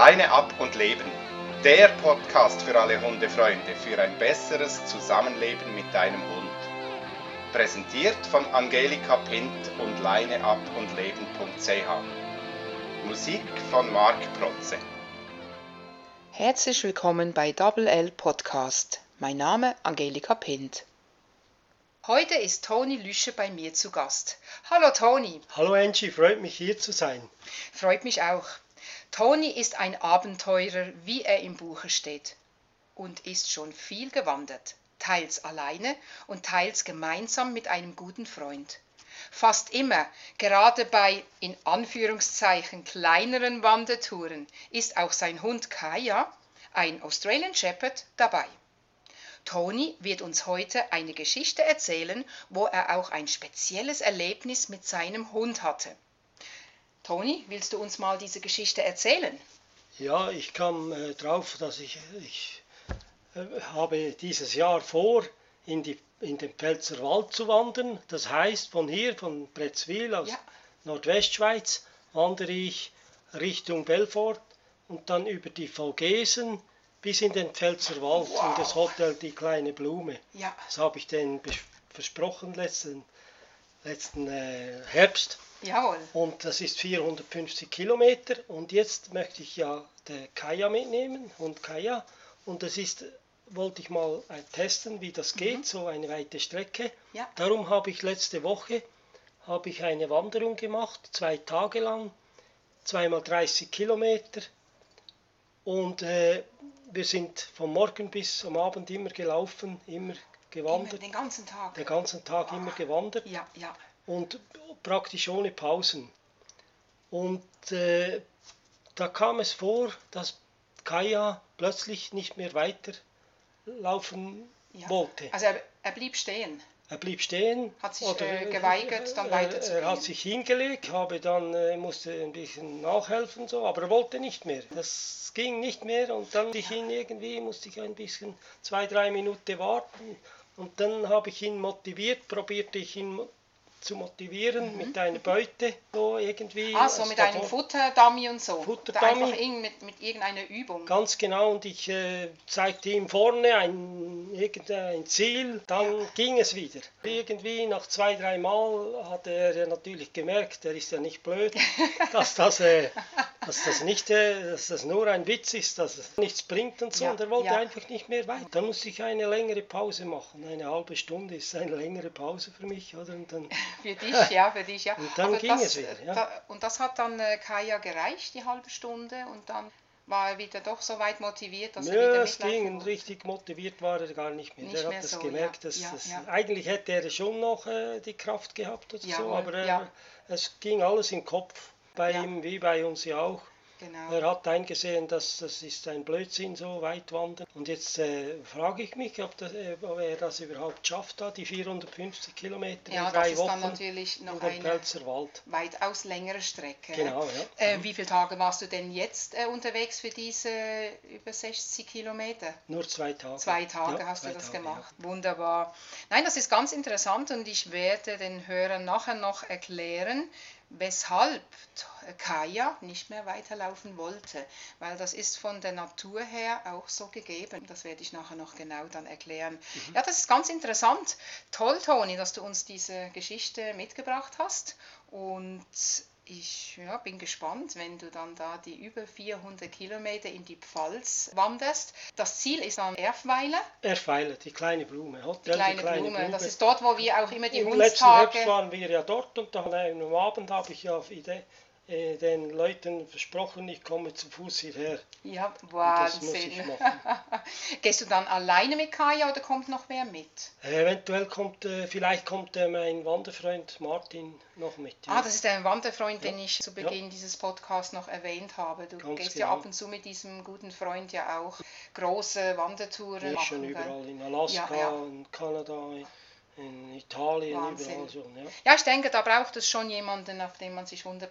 Leine ab und leben. Der Podcast für alle Hundefreunde für ein besseres Zusammenleben mit deinem Hund. Präsentiert von Angelika Pint und leineab und leben.ch. Musik von Marc Protze. Herzlich willkommen bei Double L Podcast. Mein Name Angelika Pint. Heute ist Toni Lüsche bei mir zu Gast. Hallo Toni. Hallo Angie, freut mich hier zu sein. Freut mich auch. Toni ist ein Abenteurer, wie er im Buche steht, und ist schon viel gewandert, teils alleine und teils gemeinsam mit einem guten Freund. Fast immer, gerade bei in Anführungszeichen kleineren Wandertouren, ist auch sein Hund Kaya, ein Australian Shepherd, dabei. Toni wird uns heute eine Geschichte erzählen, wo er auch ein spezielles Erlebnis mit seinem Hund hatte. Toni, willst du uns mal diese Geschichte erzählen? Ja, ich kam äh, drauf, dass ich, ich äh, habe dieses Jahr vor, in, die, in den Pfälzer Wald zu wandern. Das heißt, von hier, von Bretzwil aus ja. Nordwestschweiz, wandere ich Richtung Belfort und dann über die Vogesen bis in den Pfälzer Wald, wow. in das Hotel Die Kleine Blume. Ja. Das habe ich denen versprochen letzten, letzten äh, Herbst. Jawohl. Und das ist 450 Kilometer. Und jetzt möchte ich ja der Kaya mitnehmen und Kaya. Und das ist, wollte ich mal äh, testen, wie das geht, mhm. so eine weite Strecke. Ja. Darum habe ich letzte Woche habe ich eine Wanderung gemacht, zwei Tage lang, zweimal 30 Kilometer. Und äh, wir sind vom Morgen bis am Abend immer gelaufen, immer gewandert. Immer, den ganzen Tag? Den ganzen Tag oh. immer gewandert. Ja, ja und praktisch ohne Pausen. Und äh, da kam es vor, dass Kaya plötzlich nicht mehr weiterlaufen ja. wollte. Also er, er, blieb stehen. Er blieb stehen. Hat sich oder, äh, geweigert, dann weiterzugehen. Er hat sich hingelegt, habe dann äh, musste ein bisschen nachhelfen, so, aber er wollte nicht mehr. Das ging nicht mehr und dann ich ihn irgendwie musste ich ein bisschen zwei drei Minuten warten und dann habe ich ihn motiviert, probierte ich ihn zu motivieren mhm. mit einer Beute, so irgendwie. Ah, so mit einem Futterdummy und so. Futterdummy. Einfach mit, mit irgendeiner Übung. Ganz genau, und ich äh, zeigte ihm vorne ein, irgendein Ziel, dann ja. ging es wieder. Irgendwie nach zwei, drei Mal hat er natürlich gemerkt, er ist ja nicht blöd, dass das, äh, dass das nicht, äh, dass das nur ein Witz ist, dass es nichts bringt und so, ja. und er wollte ja. einfach nicht mehr weiter. Dann musste ich eine längere Pause machen, eine halbe Stunde ist eine längere Pause für mich, oder? Und dann für dich, ja, für dich, ja. Und dann Aber ging das, es wieder, ja. Da, und das hat dann äh, Kaya gereicht, die halbe Stunde, und dann war er wieder doch so weit motiviert, dass ja, er wieder es ging, und richtig motiviert war er gar nicht mehr. Nicht er hat das so, gemerkt, dass ja, das, ja. eigentlich hätte er schon noch äh, die Kraft gehabt oder Jawohl, so, aber äh, es ging alles im Kopf bei ihm, wie bei uns ja auch. Genau. Er hat eingesehen, dass das ist ein Blödsinn, so weit wandern. Und jetzt äh, frage ich mich, ob, das, äh, ob, er das überhaupt schafft, da die 450 Kilometer ja, in drei das ist Wochen dann natürlich noch eine weitaus längere Strecke. Genau, ja. Äh, mhm. wie viele Tage warst du denn jetzt äh, unterwegs für diese über 60 Kilometer? Nur zwei Tage. Zwei Tage ja, hast zwei du das Tage, gemacht. Ja. Wunderbar. Nein, das ist ganz interessant und ich werde den Hörern nachher noch erklären, weshalb Kaya nicht mehr weiterlaufen wollte, weil das ist von der Natur her auch so gegeben. Das werde ich nachher noch genau dann erklären. Mhm. Ja, das ist ganz interessant. Toll, Toni, dass du uns diese Geschichte mitgebracht hast und ich ja, bin gespannt, wenn du dann da die über 400 Kilometer in die Pfalz wanderst. Das Ziel ist dann Erfweiler. Erfweiler, die kleine Blume. Hotel, die kleine, die kleine Blume. Blume. Das ist dort, wo wir auch immer die Im Hundstage... letzten Herbst waren wir ja dort und dann am Abend habe ich ja auf Idee äh, den Leuten versprochen, ich komme zu Fuß hierher. Ja, Wahnsinn. Gehst du dann alleine mit Kaya oder kommt noch wer mit? Äh, eventuell kommt, äh, vielleicht kommt äh, mein Wanderfreund Martin noch mit. Ja. Ah, das ist ein Wanderfreund, ja. den ich zu Beginn ja. dieses Podcasts noch erwähnt habe. Du Ganz gehst genau. ja ab und zu mit diesem guten Freund ja auch große Wandertouren ja, machen. schon überall, in Alaska, in Kanada, in Italien, Wahnsinn. überall so. Ja, Ja, ich denke, da braucht es schon jemanden, auf den man sich 100%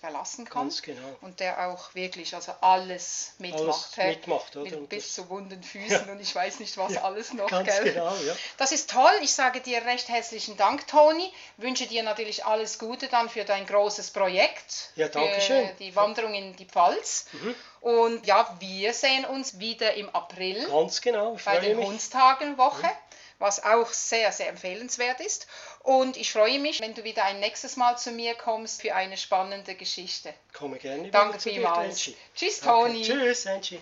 verlassen kann. ganz genau. Und der auch wirklich also alles mitmacht. Alles mitmacht, oder? Mit bis zu wunden Füßen und ich weiß nicht was alles noch. Ganz gell? genau, ja. Das ist toll. Ich sage dir recht herzlichen Dank, Toni. Wünsche dir natürlich alles Gute dann für dein großes Projekt. Ja, danke schön. Die Wanderung in die Pfalz. Mhm. Und ja, wir sehen uns wieder im April Ganz genau, bei den. Hundstagenwoche, was auch sehr, sehr empfehlenswert ist. Und ich freue mich, wenn du wieder ein nächstes Mal zu mir kommst für eine spannende Geschichte. Komme gerne wieder Danke zu dir, vielmals. Angie. Tschüss, Danke. Toni. Tschüss, Angie.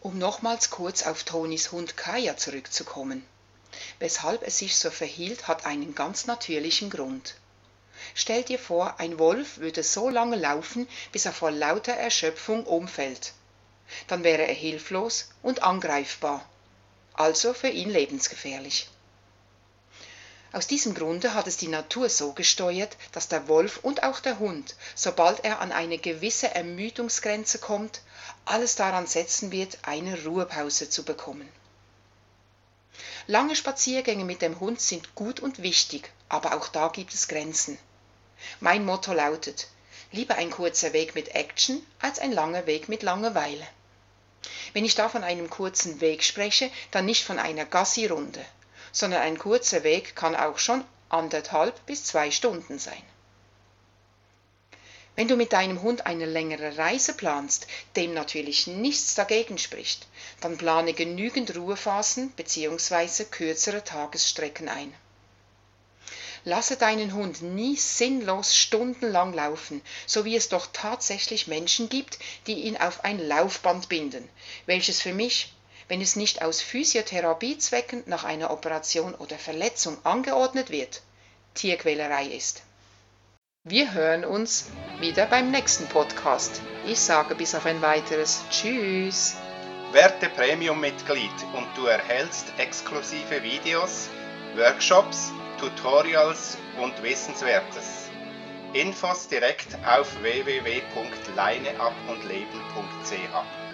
Um nochmals kurz auf Tonis Hund Kaya zurückzukommen. Weshalb es sich so verhielt, hat einen ganz natürlichen Grund. Stell dir vor, ein Wolf würde so lange laufen, bis er vor lauter Erschöpfung umfällt. Dann wäre er hilflos und angreifbar, also für ihn lebensgefährlich. Aus diesem Grunde hat es die Natur so gesteuert, dass der Wolf und auch der Hund, sobald er an eine gewisse Ermüdungsgrenze kommt, alles daran setzen wird, eine Ruhepause zu bekommen. Lange Spaziergänge mit dem Hund sind gut und wichtig, aber auch da gibt es Grenzen. Mein Motto lautet, lieber ein kurzer Weg mit Action als ein langer Weg mit Langeweile. Wenn ich da von einem kurzen Weg spreche, dann nicht von einer Gassi-Runde, sondern ein kurzer Weg kann auch schon anderthalb bis zwei Stunden sein. Wenn du mit deinem Hund eine längere Reise planst, dem natürlich nichts dagegen spricht, dann plane genügend Ruhephasen bzw. kürzere Tagesstrecken ein. Lasse deinen Hund nie sinnlos stundenlang laufen, so wie es doch tatsächlich Menschen gibt, die ihn auf ein Laufband binden, welches für mich, wenn es nicht aus Physiotherapiezwecken nach einer Operation oder Verletzung angeordnet wird, Tierquälerei ist. Wir hören uns wieder beim nächsten Podcast. Ich sage bis auf ein weiteres Tschüss. Werde Premium-Mitglied und du erhältst exklusive Videos, Workshops, Tutorials und Wissenswertes. Infos direkt auf www.leineabundleben.ch